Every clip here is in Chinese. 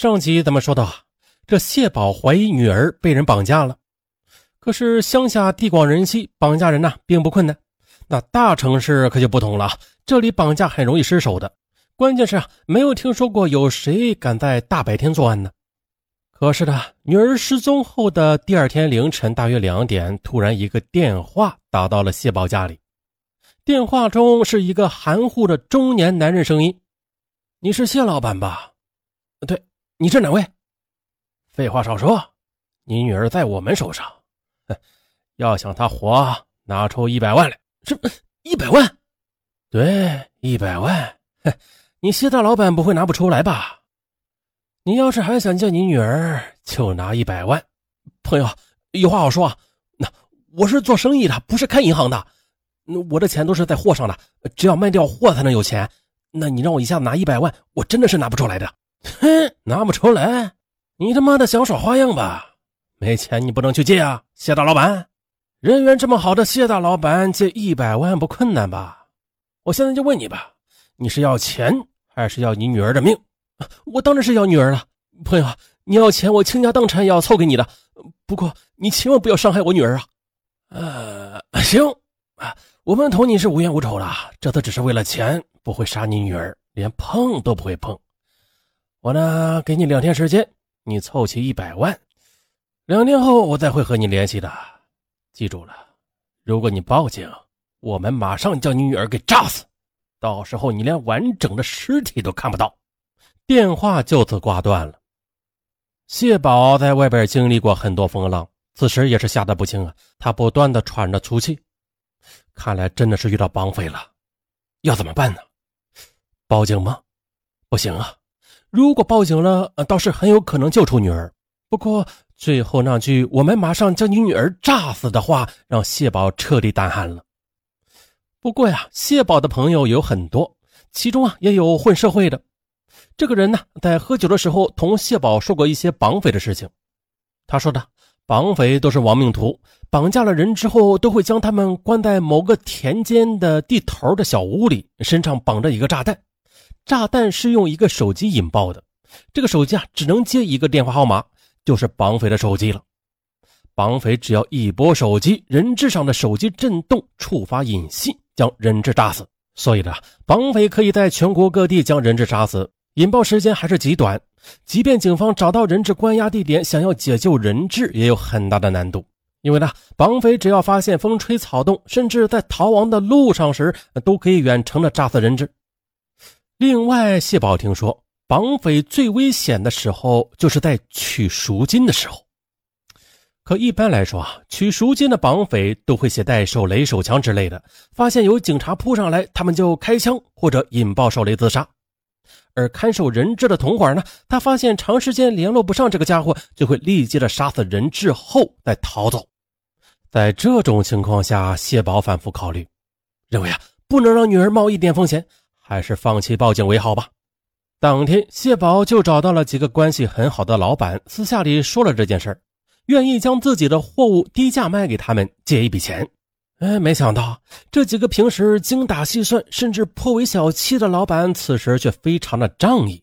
上集咱们说到，这谢宝怀疑女儿被人绑架了。可是乡下地广人稀，绑架人呐并不困难。那大城市可就不同了，这里绑架很容易失手的。关键是啊，没有听说过有谁敢在大白天作案呢。可是呢，女儿失踪后的第二天凌晨大约两点，突然一个电话打到了谢宝家里。电话中是一个含糊的中年男人声音：“你是谢老板吧？对，你是哪位？废话少说，你女儿在我们手上。”要想她活，拿出一百万来。这一百万？对，一百万。哼你谢大老板不会拿不出来吧？你要是还想见你女儿，就拿一百万。朋友，有话好说啊。那我是做生意的，不是开银行的。那我的钱都是在货上的，只要卖掉货才能有钱。那你让我一下子拿一百万，我真的是拿不出来的。哼，拿不出来？你他妈的想耍花样吧？没钱你不能去借啊，谢大老板，人缘这么好的谢大老板借一百万不困难吧？我现在就问你吧，你是要钱还是要你女儿的命？我当然是要女儿了，朋友，你要钱我倾家荡产也要凑给你的，不过你千万不要伤害我女儿啊！呃，行啊，我们同你是无冤无仇的，这次只是为了钱，不会杀你女儿，连碰都不会碰。我呢，给你两天时间，你凑齐一百万。两天后我再会和你联系的，记住了，如果你报警，我们马上将你女儿给炸死，到时候你连完整的尸体都看不到。电话就此挂断了。谢宝在外边经历过很多风浪，此时也是吓得不轻啊，他不断的喘着粗气，看来真的是遇到绑匪了，要怎么办呢？报警吗？不行啊，如果报警了，倒是很有可能救出女儿，不过。最后那句“我们马上将你女儿炸死”的话，让谢宝彻底胆寒了。不过呀，谢宝的朋友有很多，其中啊也有混社会的。这个人呢，在喝酒的时候同谢宝说过一些绑匪的事情。他说的绑匪都是亡命徒，绑架了人之后，都会将他们关在某个田间的地头的小屋里，身上绑着一个炸弹，炸弹是用一个手机引爆的。这个手机啊，只能接一个电话号码。就是绑匪的手机了。绑匪只要一拨手机，人质上的手机震动，触发引信，将人质炸死。所以呢，绑匪可以在全国各地将人质杀死，引爆时间还是极短。即便警方找到人质关押地点，想要解救人质也有很大的难度。因为呢，绑匪只要发现风吹草动，甚至在逃亡的路上时，都可以远程的炸死人质。另外，谢宝听说。绑匪最危险的时候，就是在取赎金的时候。可一般来说啊，取赎金的绑匪都会携带手雷、手枪之类的。发现有警察扑上来，他们就开枪或者引爆手雷自杀。而看守人质的同伙呢，他发现长时间联络不上这个家伙，就会立即的杀死人质后再逃走。在这种情况下，谢宝反复考虑，认为啊，不能让女儿冒一点风险，还是放弃报警为好吧。当天，谢宝就找到了几个关系很好的老板，私下里说了这件事愿意将自己的货物低价卖给他们，借一笔钱。哎，没想到这几个平时精打细算，甚至颇为小气的老板，此时却非常的仗义。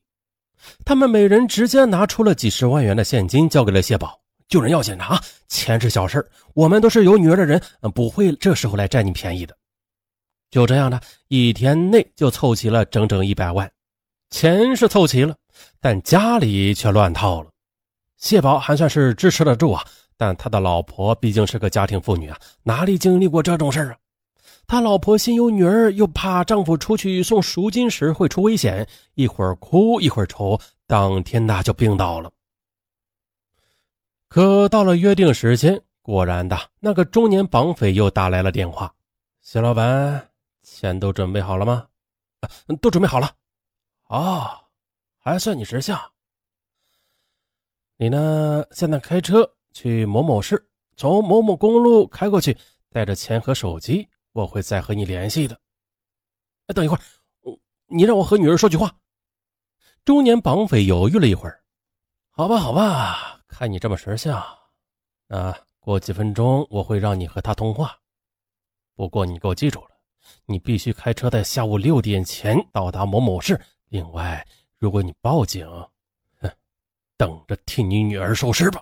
他们每人直接拿出了几十万元的现金，交给了谢宝。救人要紧啊，钱是小事我们都是有女儿的人，不会这时候来占你便宜的。就这样的一天内就凑齐了整整一百万。钱是凑齐了，但家里却乱套了。谢宝还算是支持得住啊，但他的老婆毕竟是个家庭妇女啊，哪里经历过这种事啊？他老婆心有女儿，又怕丈夫出去送赎金时会出危险，一会儿哭一会儿愁，当天呐就病倒了。可到了约定时间，果然的那个中年绑匪又打来了电话：“谢老板，钱都准备好了吗？”“啊都准备好了。”哦，还算你识相。你呢？现在开车去某某市，从某某公路开过去，带着钱和手机，我会再和你联系的。哎，等一会儿，你让我和女儿说句话。中年绑匪犹豫了一会儿，好吧，好吧，看你这么识相，啊过几分钟我会让你和他通话。不过你给我记住了，你必须开车在下午六点前到达某某市。另外，如果你报警，哼，等着替你女儿收尸吧。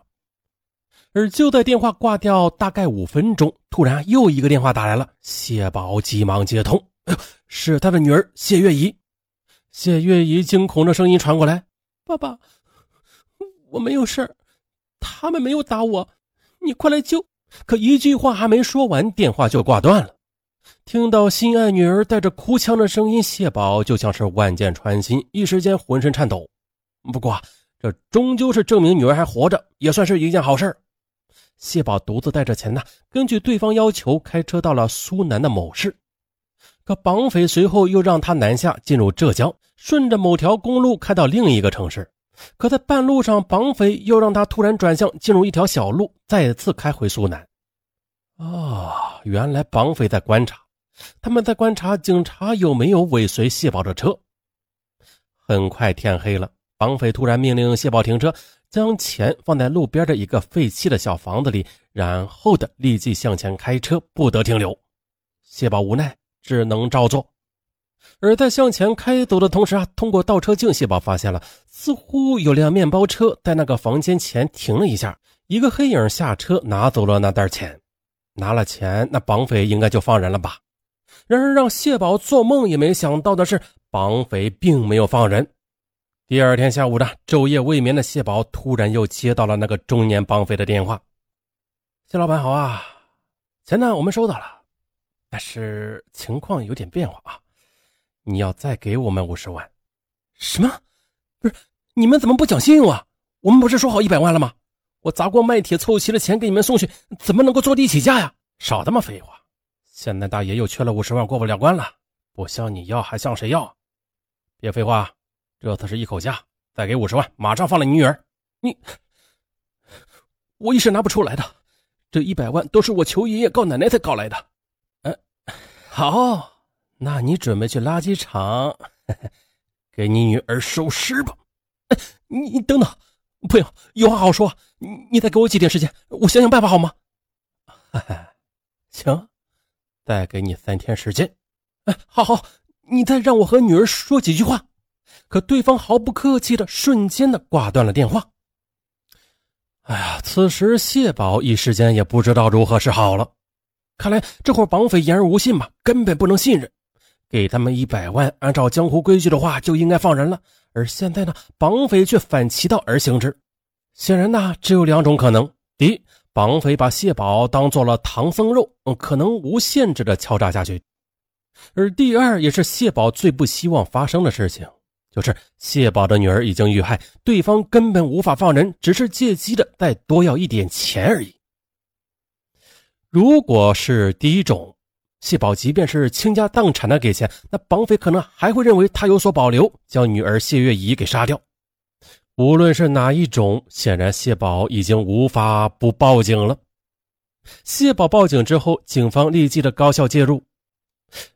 而就在电话挂掉大概五分钟，突然又一个电话打来了。谢宝急忙接通，哎呦，是他的女儿谢月怡。谢月怡惊恐的声音传过来：“爸爸，我没有事，他们没有打我，你快来救！”可一句话还没说完，电话就挂断了。听到心爱女儿带着哭腔的声音，谢宝就像是万箭穿心，一时间浑身颤抖。不过，这终究是证明女儿还活着，也算是一件好事。谢宝独自带着钱呢，根据对方要求开车到了苏南的某市。可绑匪随后又让他南下进入浙江，顺着某条公路开到另一个城市。可在半路上，绑匪又让他突然转向，进入一条小路，再次开回苏南。哦，原来绑匪在观察，他们在观察警察有没有尾随谢宝的车。很快天黑了，绑匪突然命令谢宝停车，将钱放在路边的一个废弃的小房子里，然后的立即向前开车，不得停留。谢宝无奈，只能照做。而在向前开走的同时啊，通过倒车镜，谢宝发现了，似乎有辆面包车在那个房间前停了一下，一个黑影下车拿走了那袋钱，拿了钱，那绑匪应该就放人了吧？然而让谢宝做梦也没想到的是，绑匪并没有放人。第二天下午的昼夜未眠的谢宝突然又接到了那个中年绑匪的电话：“谢老板好啊，钱呢我们收到了，但是情况有点变化啊。”你要再给我们五十万？什么？不是你们怎么不讲信用啊？我们不是说好一百万了吗？我砸锅卖铁凑齐了钱给你们送去，怎么能够坐地起价呀？少他妈废话！现在大爷又缺了五十万，过不了关了。不向你要，还向谁要？别废话，这次是一口价，再给五十万，马上放了你女儿。你，我一时拿不出来的，这一百万都是我求爷爷告奶奶才搞来的。嗯，好。那你准备去垃圾场 给你女儿收尸吧？哎，你你等等，不用，有话好说。你你再给我几天时间，我想想办法好吗？行，再给你三天时间。哎，好好，你再让我和女儿说几句话。可对方毫不客气的，瞬间的挂断了电话。哎呀，此时谢宝一时间也不知道如何是好了。看来这伙绑匪言而无信嘛，根本不能信任。给他们一百万，按照江湖规矩的话，就应该放人了。而现在呢，绑匪却反其道而行之。显然呢，只有两种可能：第一，绑匪把谢宝当做了唐僧肉，可能无限制的敲诈下去；而第二，也是谢宝最不希望发生的事情，就是谢宝的女儿已经遇害，对方根本无法放人，只是借机的再多要一点钱而已。如果是第一种，谢宝即便是倾家荡产的给钱，那绑匪可能还会认为他有所保留，将女儿谢月怡给杀掉。无论是哪一种，显然谢宝已经无法不报警了。谢宝报警之后，警方立即的高效介入。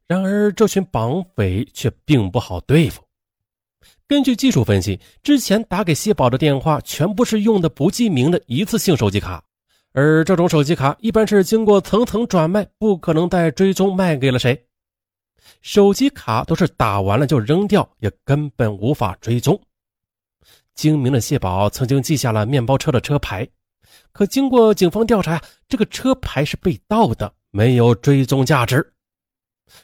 然而，这群绑匪却并不好对付。根据技术分析，之前打给谢宝的电话全部是用的不记名的一次性手机卡。而这种手机卡一般是经过层层转卖，不可能再追踪卖给了谁。手机卡都是打完了就扔掉，也根本无法追踪。精明的谢宝曾经记下了面包车的车牌，可经过警方调查，这个车牌是被盗的，没有追踪价值。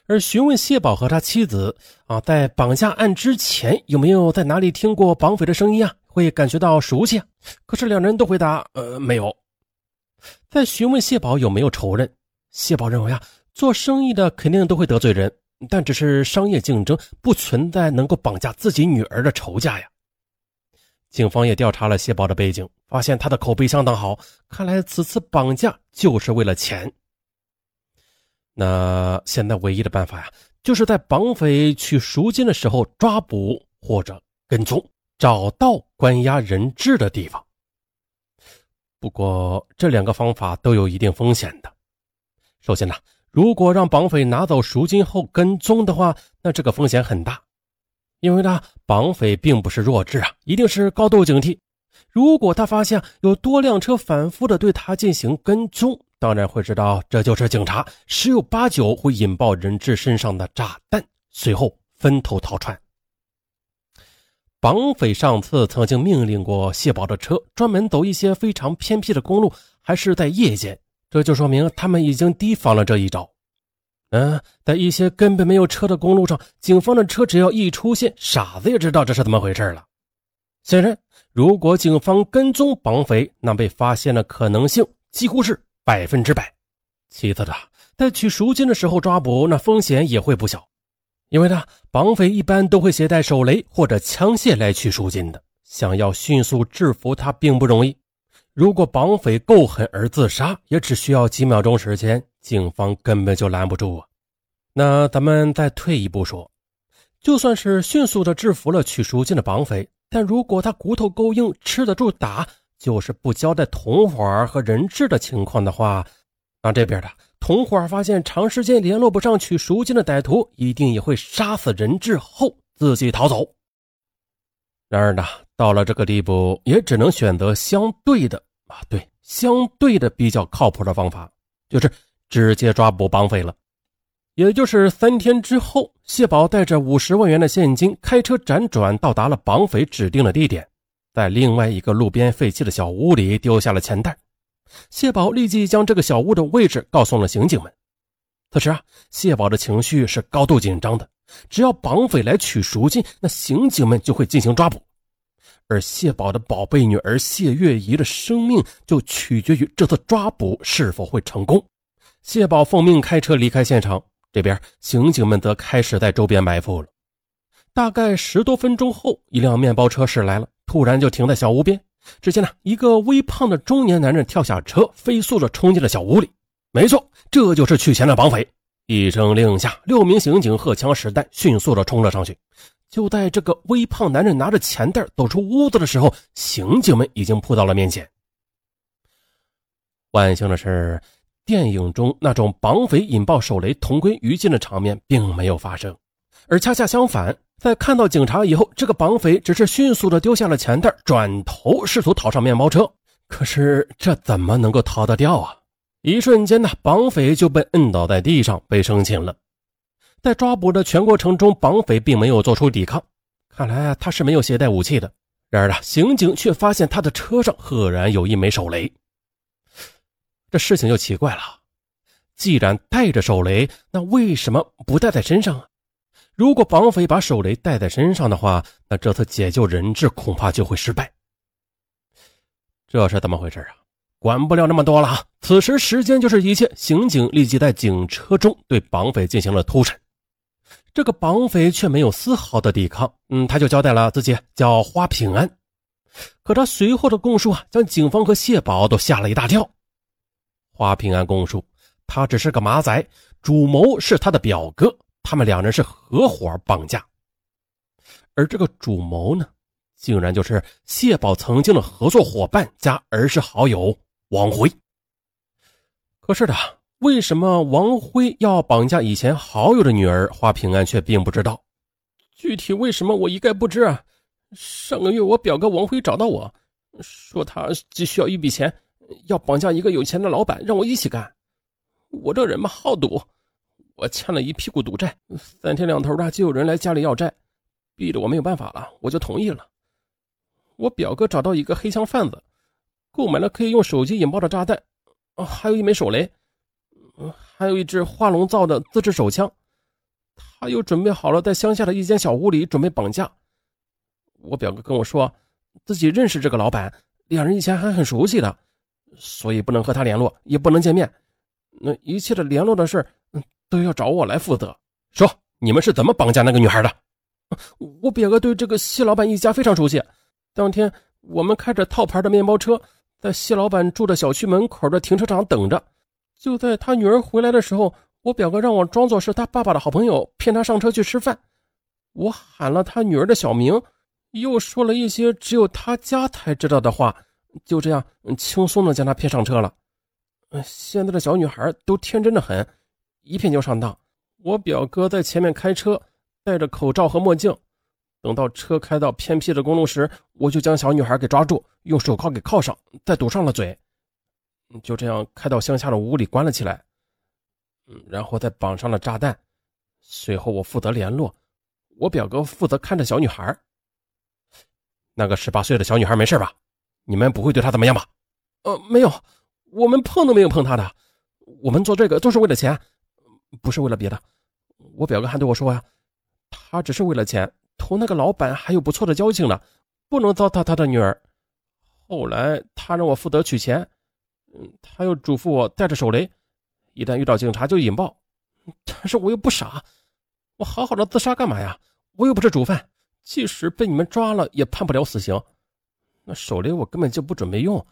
而询问谢宝和他妻子啊，在绑架案之前有没有在哪里听过绑匪的声音啊，会感觉到熟悉？可是两人都回答，呃，没有。在询问谢宝有没有仇人，谢宝认为啊，做生意的肯定都会得罪人，但只是商业竞争，不存在能够绑架自己女儿的仇家呀。警方也调查了谢宝的背景，发现他的口碑相当好，看来此次绑架就是为了钱。那现在唯一的办法呀，就是在绑匪取赎金的时候抓捕或者跟踪，找到关押人质的地方。不过，这两个方法都有一定风险的。首先呢，如果让绑匪拿走赎金后跟踪的话，那这个风险很大，因为呢，绑匪并不是弱智啊，一定是高度警惕。如果他发现有多辆车反复的对他进行跟踪，当然会知道这就是警察，十有八九会引爆人质身上的炸弹，随后分头逃窜。绑匪上次曾经命令过谢宝的车专门走一些非常偏僻的公路，还是在夜间，这就说明他们已经提防了这一招。嗯，在一些根本没有车的公路上，警方的车只要一出现，傻子也知道这是怎么回事了。显然，如果警方跟踪绑匪，那被发现的可能性几乎是百分之百。其次的，在取赎金的时候抓捕，那风险也会不小。因为呢，绑匪一般都会携带手雷或者枪械来取赎金的，想要迅速制服他并不容易。如果绑匪够狠而自杀，也只需要几秒钟时间，警方根本就拦不住啊。那咱们再退一步说，就算是迅速的制服了取赎金的绑匪，但如果他骨头够硬，吃得住打，就是不交代同伙和人质的情况的话，那这边的。同伙发现长时间联络不上取赎金的歹徒，一定也会杀死人质后自己逃走。然而呢，到了这个地步，也只能选择相对的啊，对，相对的比较靠谱的方法，就是直接抓捕绑匪了。也就是三天之后，谢宝带着五十万元的现金，开车辗转到达了绑匪指定的地点，在另外一个路边废弃的小屋里丢下了钱袋。谢宝立即将这个小屋的位置告诉了刑警们。此时啊，谢宝的情绪是高度紧张的。只要绑匪来取赎金，那刑警们就会进行抓捕。而谢宝的宝贝女儿谢月怡的生命就取决于这次抓捕是否会成功。谢宝奉命开车离开现场，这边刑警们则开始在周边埋伏了。大概十多分钟后，一辆面包车驶来了，突然就停在小屋边。只见呢，一个微胖的中年男人跳下车，飞速的冲进了小屋里。没错，这就是取钱的绑匪。一声令下，六名刑警荷枪实弹，迅速的冲了上去。就在这个微胖男人拿着钱袋走出屋子的时候，刑警们已经扑到了面前。万幸的是，电影中那种绑匪引爆手雷同归于尽的场面并没有发生，而恰恰相反。在看到警察以后，这个绑匪只是迅速的丢下了钱袋，转头试图逃上面包车。可是这怎么能够逃得掉啊？一瞬间呢，绑匪就被摁倒在地上，被生擒了。在抓捕的全过程中，绑匪并没有做出抵抗，看来他是没有携带武器的。然而呢，刑警却发现他的车上赫然有一枚手雷。这事情就奇怪了，既然带着手雷，那为什么不带在身上啊？如果绑匪把手雷带在身上的话，那这次解救人质恐怕就会失败。这是怎么回事啊？管不了那么多了。此时时间就是一切，刑警立即在警车中对绑匪进行了突审。这个绑匪却没有丝毫的抵抗，嗯，他就交代了自己叫花平安。可他随后的供述啊，将警方和谢宝都吓了一大跳。花平安供述，他只是个马仔，主谋是他的表哥。他们两人是合伙绑架，而这个主谋呢，竟然就是谢宝曾经的合作伙伴加儿时好友王辉。可是的，为什么王辉要绑架以前好友的女儿花平安，却并不知道。具体为什么，我一概不知啊。上个月，我表哥王辉找到我说，他急需要一笔钱，要绑架一个有钱的老板，让我一起干。我这人嘛，好赌。我欠了一屁股赌债，三天两头的就有人来家里要债，逼得我没有办法了，我就同意了。我表哥找到一个黑枪贩子，购买了可以用手机引爆的炸弹，啊还有一枚手雷，还有一支化龙造的自制手枪。他又准备好了，在乡下的一间小屋里准备绑架。我表哥跟我说，自己认识这个老板，两人以前还很熟悉的，所以不能和他联络，也不能见面。那一切的联络的事都要找我来负责。说你们是怎么绑架那个女孩的？我表哥对这个谢老板一家非常熟悉。当天我们开着套牌的面包车，在谢老板住的小区门口的停车场等着。就在他女儿回来的时候，我表哥让我装作是他爸爸的好朋友，骗他上车去吃饭。我喊了他女儿的小名，又说了一些只有他家才知道的话，就这样轻松的将他骗上车了。现在的小女孩都天真的很。一骗就上当，我表哥在前面开车，戴着口罩和墨镜。等到车开到偏僻的公路时，我就将小女孩给抓住，用手铐给铐上，再堵上了嘴。就这样开到乡下的屋里关了起来。然后再绑上了炸弹。随后我负责联络，我表哥负责看着小女孩。那个十八岁的小女孩没事吧？你们不会对她怎么样吧？呃，没有，我们碰都没有碰她的。我们做这个都是为了钱，不是为了别的。我表哥还对我说呀，他只是为了钱，同那个老板还有不错的交情呢，不能糟蹋他的女儿。后来他让我负责取钱，嗯，他又嘱咐我带着手雷，一旦遇到警察就引爆。但是我又不傻，我好好的自杀干嘛呀？我又不是主犯，即使被你们抓了也判不了死刑。那手雷我根本就不准备用，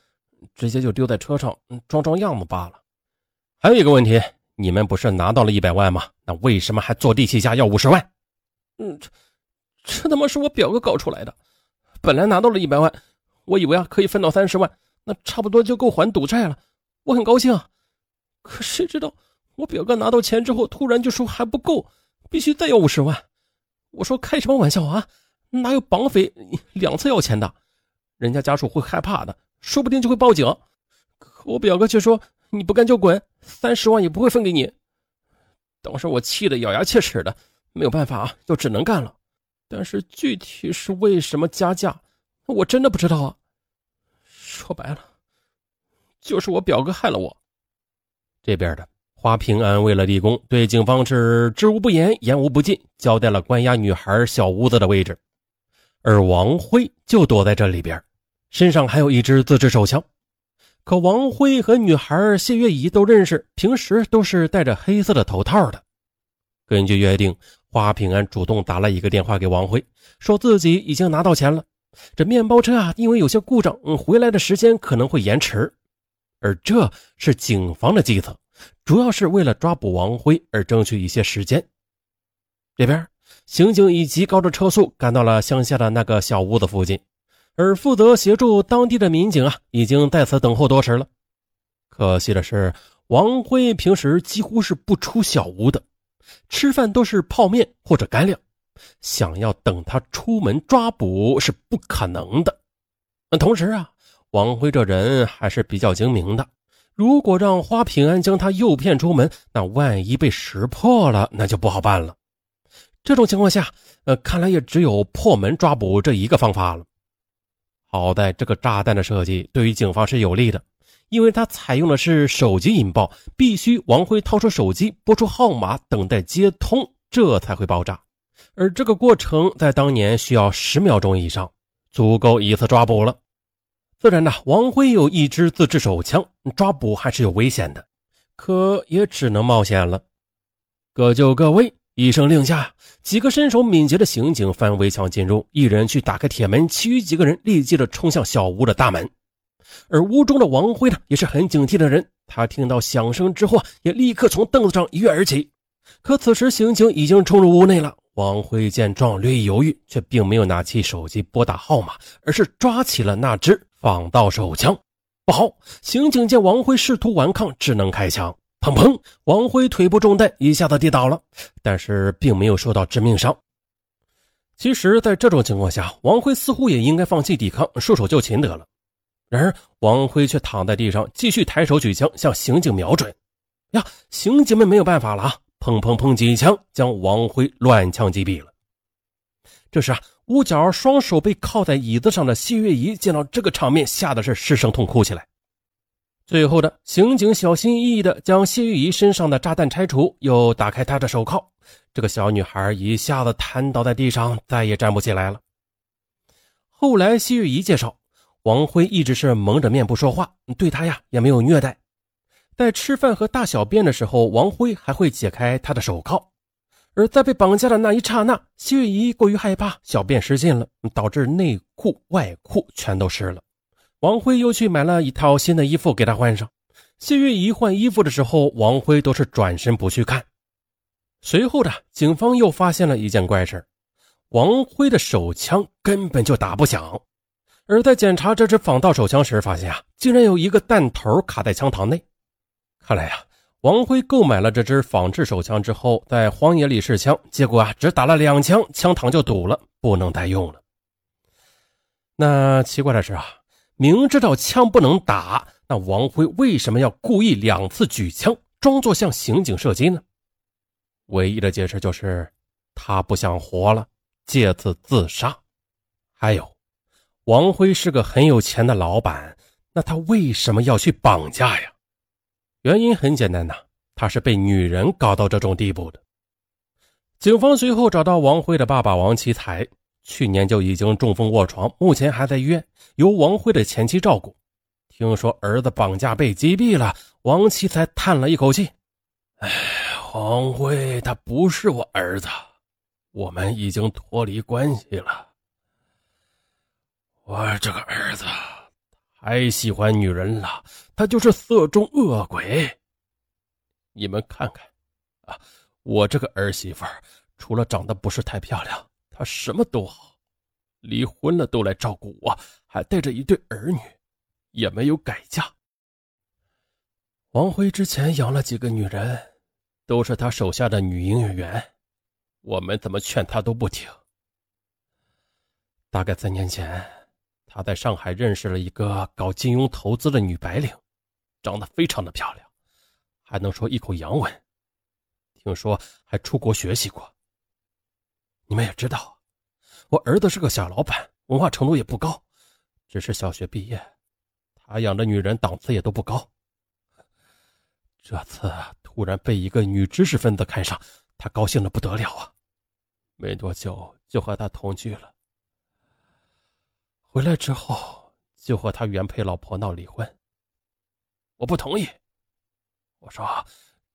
直接就丢在车上装装样子罢了。还有一个问题，你们不是拿到了一百万吗？那为什么还坐地起价要五十万？嗯，这他妈是我表哥搞出来的。本来拿到了一百万，我以为啊可以分到三十万，那差不多就够还赌债了。我很高兴啊，可谁知道我表哥拿到钱之后，突然就说还不够，必须再要五十万。我说开什么玩笑啊？哪有绑匪两次要钱的？人家家属会害怕的，说不定就会报警。可我表哥却说你不干就滚，三十万也不会分给你。当时我气得咬牙切齿的，没有办法啊，就只能干了。但是具体是为什么加价，我真的不知道啊。说白了，就是我表哥害了我。这边的。花平安为了立功，对警方是知无不言，言无不尽，交代了关押女孩小屋子的位置。而王辉就躲在这里边，身上还有一支自制手枪。可王辉和女孩谢月怡都认识，平时都是戴着黑色的头套的。根据约定，花平安主动打了一个电话给王辉，说自己已经拿到钱了。这面包车啊，因为有些故障，回来的时间可能会延迟。而这是警方的计策。主要是为了抓捕王辉而争取一些时间。这边，刑警以极高的车速赶到了乡下的那个小屋子附近，而负责协助当地的民警啊，已经在此等候多时了。可惜的是，王辉平时几乎是不出小屋的，吃饭都是泡面或者干粮，想要等他出门抓捕是不可能的。同时啊，王辉这人还是比较精明的。如果让花平安将他诱骗出门，那万一被识破了，那就不好办了。这种情况下，呃，看来也只有破门抓捕这一个方法了。好在这个炸弹的设计对于警方是有利的，因为它采用的是手机引爆，必须王辉掏出手机拨出号码，等待接通，这才会爆炸。而这个过程在当年需要十秒钟以上，足够一次抓捕了。自然呢，王辉有一支自制手枪，抓捕还是有危险的，可也只能冒险了。各就各位，一声令下，几个身手敏捷的刑警翻围墙进入，一人去打开铁门，其余几个人立即的冲向小屋的大门。而屋中的王辉呢，也是很警惕的人，他听到响声之后，也立刻从凳子上一跃而起。可此时刑警已经冲入屋内了。王辉见状略一犹豫，却并没有拿起手机拨打号码，而是抓起了那只。仿盗手枪，不好！刑警见王辉试图顽抗，只能开枪。砰砰！王辉腿部中弹，一下子跌倒了，但是并没有受到致命伤。其实，在这种情况下，王辉似乎也应该放弃抵抗，束手就擒得了。然而，王辉却躺在地上，继续抬手举枪向刑警瞄准。呀！刑警们没有办法了啊！砰砰砰！几枪将王辉乱枪击毙了。这时啊。屋角双手被靠在椅子上的谢月怡见到这个场面，吓得是失声痛哭起来。最后的刑警小心翼翼地将谢月怡身上的炸弹拆除，又打开她的手铐。这个小女孩一下子瘫倒在地上，再也站不起来了。后来谢月怡介绍，王辉一直是蒙着面不说话，对她呀也没有虐待。在吃饭和大小便的时候，王辉还会解开她的手铐。而在被绑架的那一刹那，谢月怡过于害怕，小便失禁了，导致内裤、外裤全都湿了。王辉又去买了一套新的衣服给她换上。谢月怡换衣服的时候，王辉都是转身不去看。随后的警方又发现了一件怪事王辉的手枪根本就打不响。而在检查这支仿盗手枪时，发现啊，竟然有一个弹头卡在枪膛内。看来呀。王辉购买了这支仿制手枪之后，在荒野里试枪，结果啊，只打了两枪，枪膛就堵了，不能再用了。那奇怪的是啊，明知道枪不能打，那王辉为什么要故意两次举枪，装作向刑警射击呢？唯一的解释就是他不想活了，借此自杀。还有，王辉是个很有钱的老板，那他为什么要去绑架呀？原因很简单呐，他是被女人搞到这种地步的。警方随后找到王辉的爸爸王奇才，去年就已经中风卧床，目前还在医院，由王辉的前妻照顾。听说儿子绑架被击毙了，王奇才叹了一口气：“哎，王辉他不是我儿子，我们已经脱离关系了。”我这个儿子太喜欢女人了，他就是色中恶鬼。你们看看，啊，我这个儿媳妇除了长得不是太漂亮，她什么都好。离婚了都来照顾我，还带着一对儿女，也没有改嫁。王辉之前养了几个女人，都是他手下的女营业员，我们怎么劝他都不听。大概三年前。他在上海认识了一个搞金融投资的女白领，长得非常的漂亮，还能说一口洋文，听说还出国学习过。你们也知道，我儿子是个小老板，文化程度也不高，只是小学毕业。他养的女人档次也都不高。这次突然被一个女知识分子看上，他高兴的不得了啊！没多久就和他同居了。回来之后就和他原配老婆闹离婚。我不同意。我说，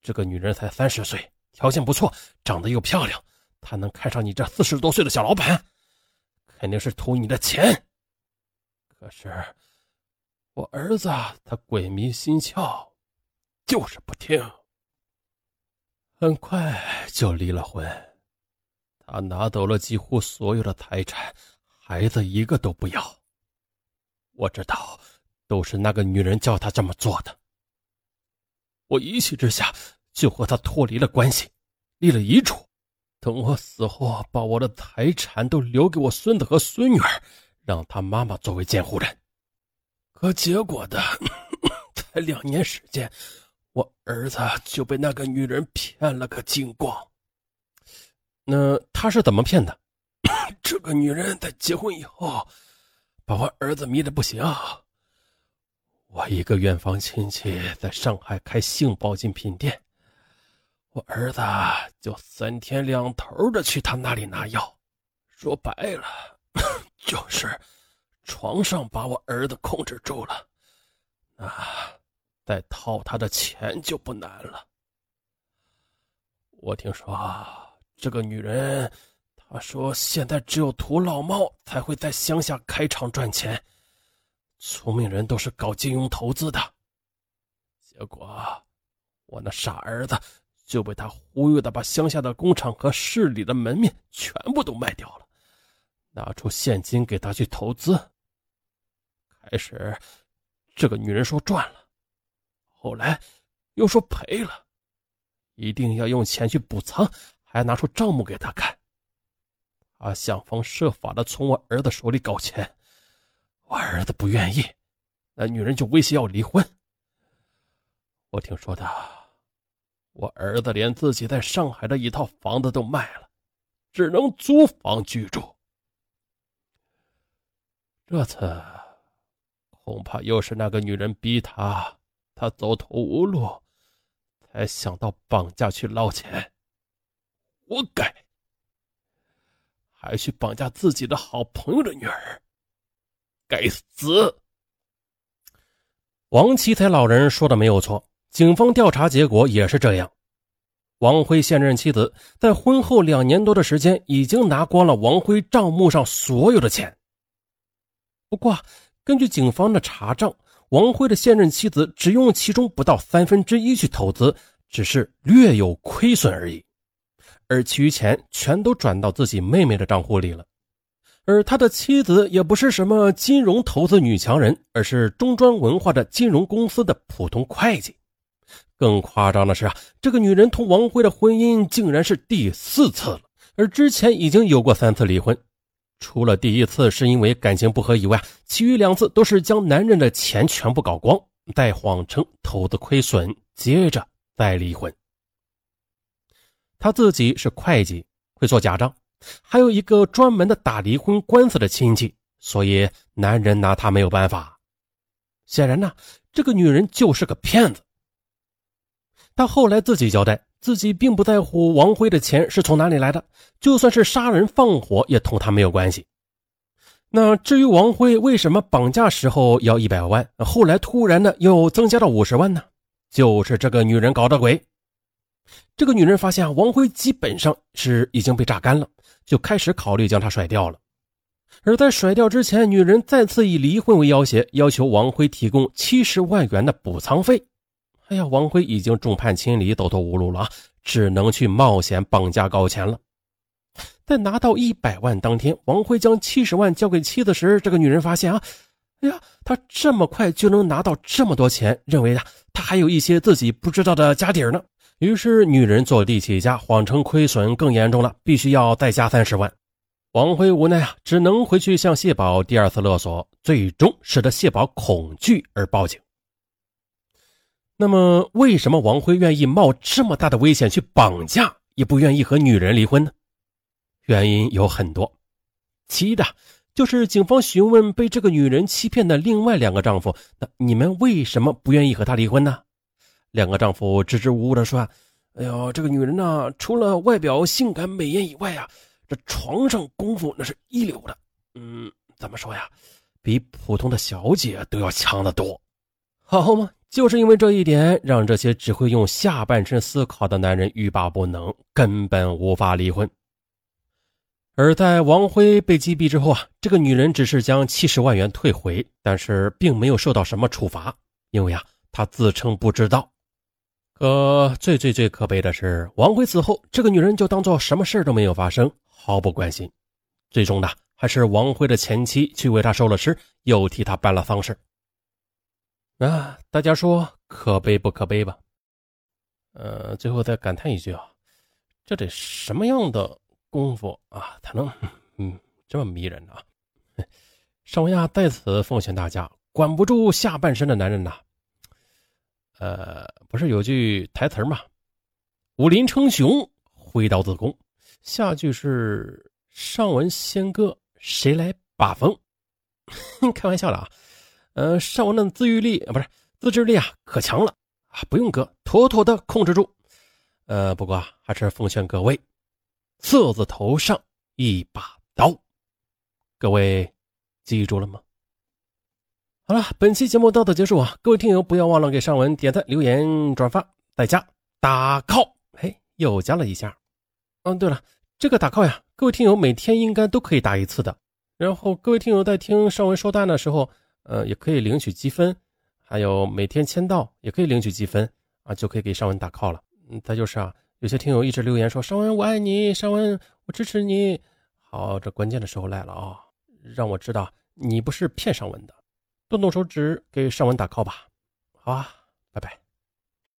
这个女人才三十岁，条件不错，长得又漂亮，她能看上你这四十多岁的小老板，肯定是图你的钱。可是我儿子他鬼迷心窍，就是不听。很快就离了婚，他拿走了几乎所有的财产。孩子一个都不要。我知道，都是那个女人叫他这么做的。我一气之下就和他脱离了关系，立了遗嘱，等我死后把我的财产都留给我孙子和孙女儿，让他妈妈作为监护人。可结果的，才两年时间，我儿子就被那个女人骗了个精光。那他是怎么骗的？这个女人在结婚以后，把我儿子迷得不行。我一个远房亲戚在上海开性保健品店，我儿子就三天两头的去他那里拿药。说白了，就是床上把我儿子控制住了，啊，再掏他的钱就不难了。我听说这个女人。他说：“现在只有土老帽才会在乡下开厂赚钱，聪明人都是搞金融投资的。结果，我那傻儿子就被他忽悠的，把乡下的工厂和市里的门面全部都卖掉了，拿出现金给他去投资。开始，这个女人说赚了，后来又说赔了，一定要用钱去补仓，还拿出账目给他看。”他想方设法的从我儿子手里搞钱，我儿子不愿意，那女人就威胁要离婚。我听说的，我儿子连自己在上海的一套房子都卖了，只能租房居住。这次恐怕又是那个女人逼他，他走投无路，才想到绑架去捞钱，活该。还去绑架自己的好朋友的女儿，该死！王奇才老人说的没有错，警方调查结果也是这样。王辉现任妻子在婚后两年多的时间，已经拿光了王辉账目上所有的钱。不过，根据警方的查账，王辉的现任妻子只用其中不到三分之一去投资，只是略有亏损而已。而其余钱全都转到自己妹妹的账户里了，而他的妻子也不是什么金融投资女强人，而是中专文化的金融公司的普通会计。更夸张的是啊，这个女人同王辉的婚姻竟然是第四次了，而之前已经有过三次离婚，除了第一次是因为感情不和以外，其余两次都是将男人的钱全部搞光，再谎称投资亏损，接着再离婚。他自己是会计，会做假账，还有一个专门的打离婚官司的亲戚，所以男人拿他没有办法。显然呢，这个女人就是个骗子。她后来自己交代，自己并不在乎王辉的钱是从哪里来的，就算是杀人放火也同他没有关系。那至于王辉为什么绑架时候要一百万，后来突然的又增加到五十万呢？就是这个女人搞的鬼。这个女人发现啊王辉基本上是已经被榨干了，就开始考虑将他甩掉了。而在甩掉之前，女人再次以离婚为要挟，要求王辉提供七十万元的补偿费。哎呀，王辉已经众叛亲离，走投无路了，只能去冒险绑架高钱了。在拿到一百万当天，王辉将七十万交给妻子时，这个女人发现啊，哎呀，他这么快就能拿到这么多钱，认为啊，他还有一些自己不知道的家底呢。于是，女人坐地起价，谎称亏损更严重了，必须要再加三十万。王辉无奈啊，只能回去向谢宝第二次勒索，最终使得谢宝恐惧而报警。那么，为什么王辉愿意冒这么大的危险去绑架，也不愿意和女人离婚呢？原因有很多，其一的就是警方询问被这个女人欺骗的另外两个丈夫：“那你们为什么不愿意和她离婚呢？”两个丈夫支支吾吾的说：“哎呦，这个女人呢，除了外表性感美艳以外啊，这床上功夫那是一流的。嗯，怎么说呀？比普通的小姐都要强得多，好吗？”就是因为这一点，让这些只会用下半身思考的男人欲罢不能，根本无法离婚。而在王辉被击毙之后啊，这个女人只是将七十万元退回，但是并没有受到什么处罚，因为啊，她自称不知道。可最最最可悲的是，王辉死后，这个女人就当做什么事都没有发生，毫不关心。最终呢，还是王辉的前妻去为他收了尸，又替他办了丧事。啊，大家说可悲不可悲吧？呃，最后再感叹一句啊，这得什么样的功夫啊，才能嗯这么迷人 啊？尚文亚在此奉劝大家，管不住下半身的男人呐。呃，不是有句台词吗？武林称雄，挥刀自宫。下句是上文仙歌，谁来把风？开玩笑的啊。呃，尚文的自愈力啊，不是自制力啊，可强了啊，不用割，妥妥的控制住。呃，不过，还是奉劝各位，色字头上一把刀，各位记住了吗？好了，本期节目到此结束啊，各位听友不要忘了给尚文点赞、留言、转发，再加打 call，嘿，又加了一下。嗯，对了，这个打 call 呀，各位听友每天应该都可以打一次的。然后各位听友在听尚文说单的时候。呃，也可以领取积分，还有每天签到也可以领取积分啊，就可以给尚文打 call 了。嗯，再就是啊，有些听友一直留言说尚文我爱你，尚文我支持你。好，这关键的时候来了啊，让我知道你不是骗尚文的，动动手指给尚文打 call 吧。好啊，拜拜。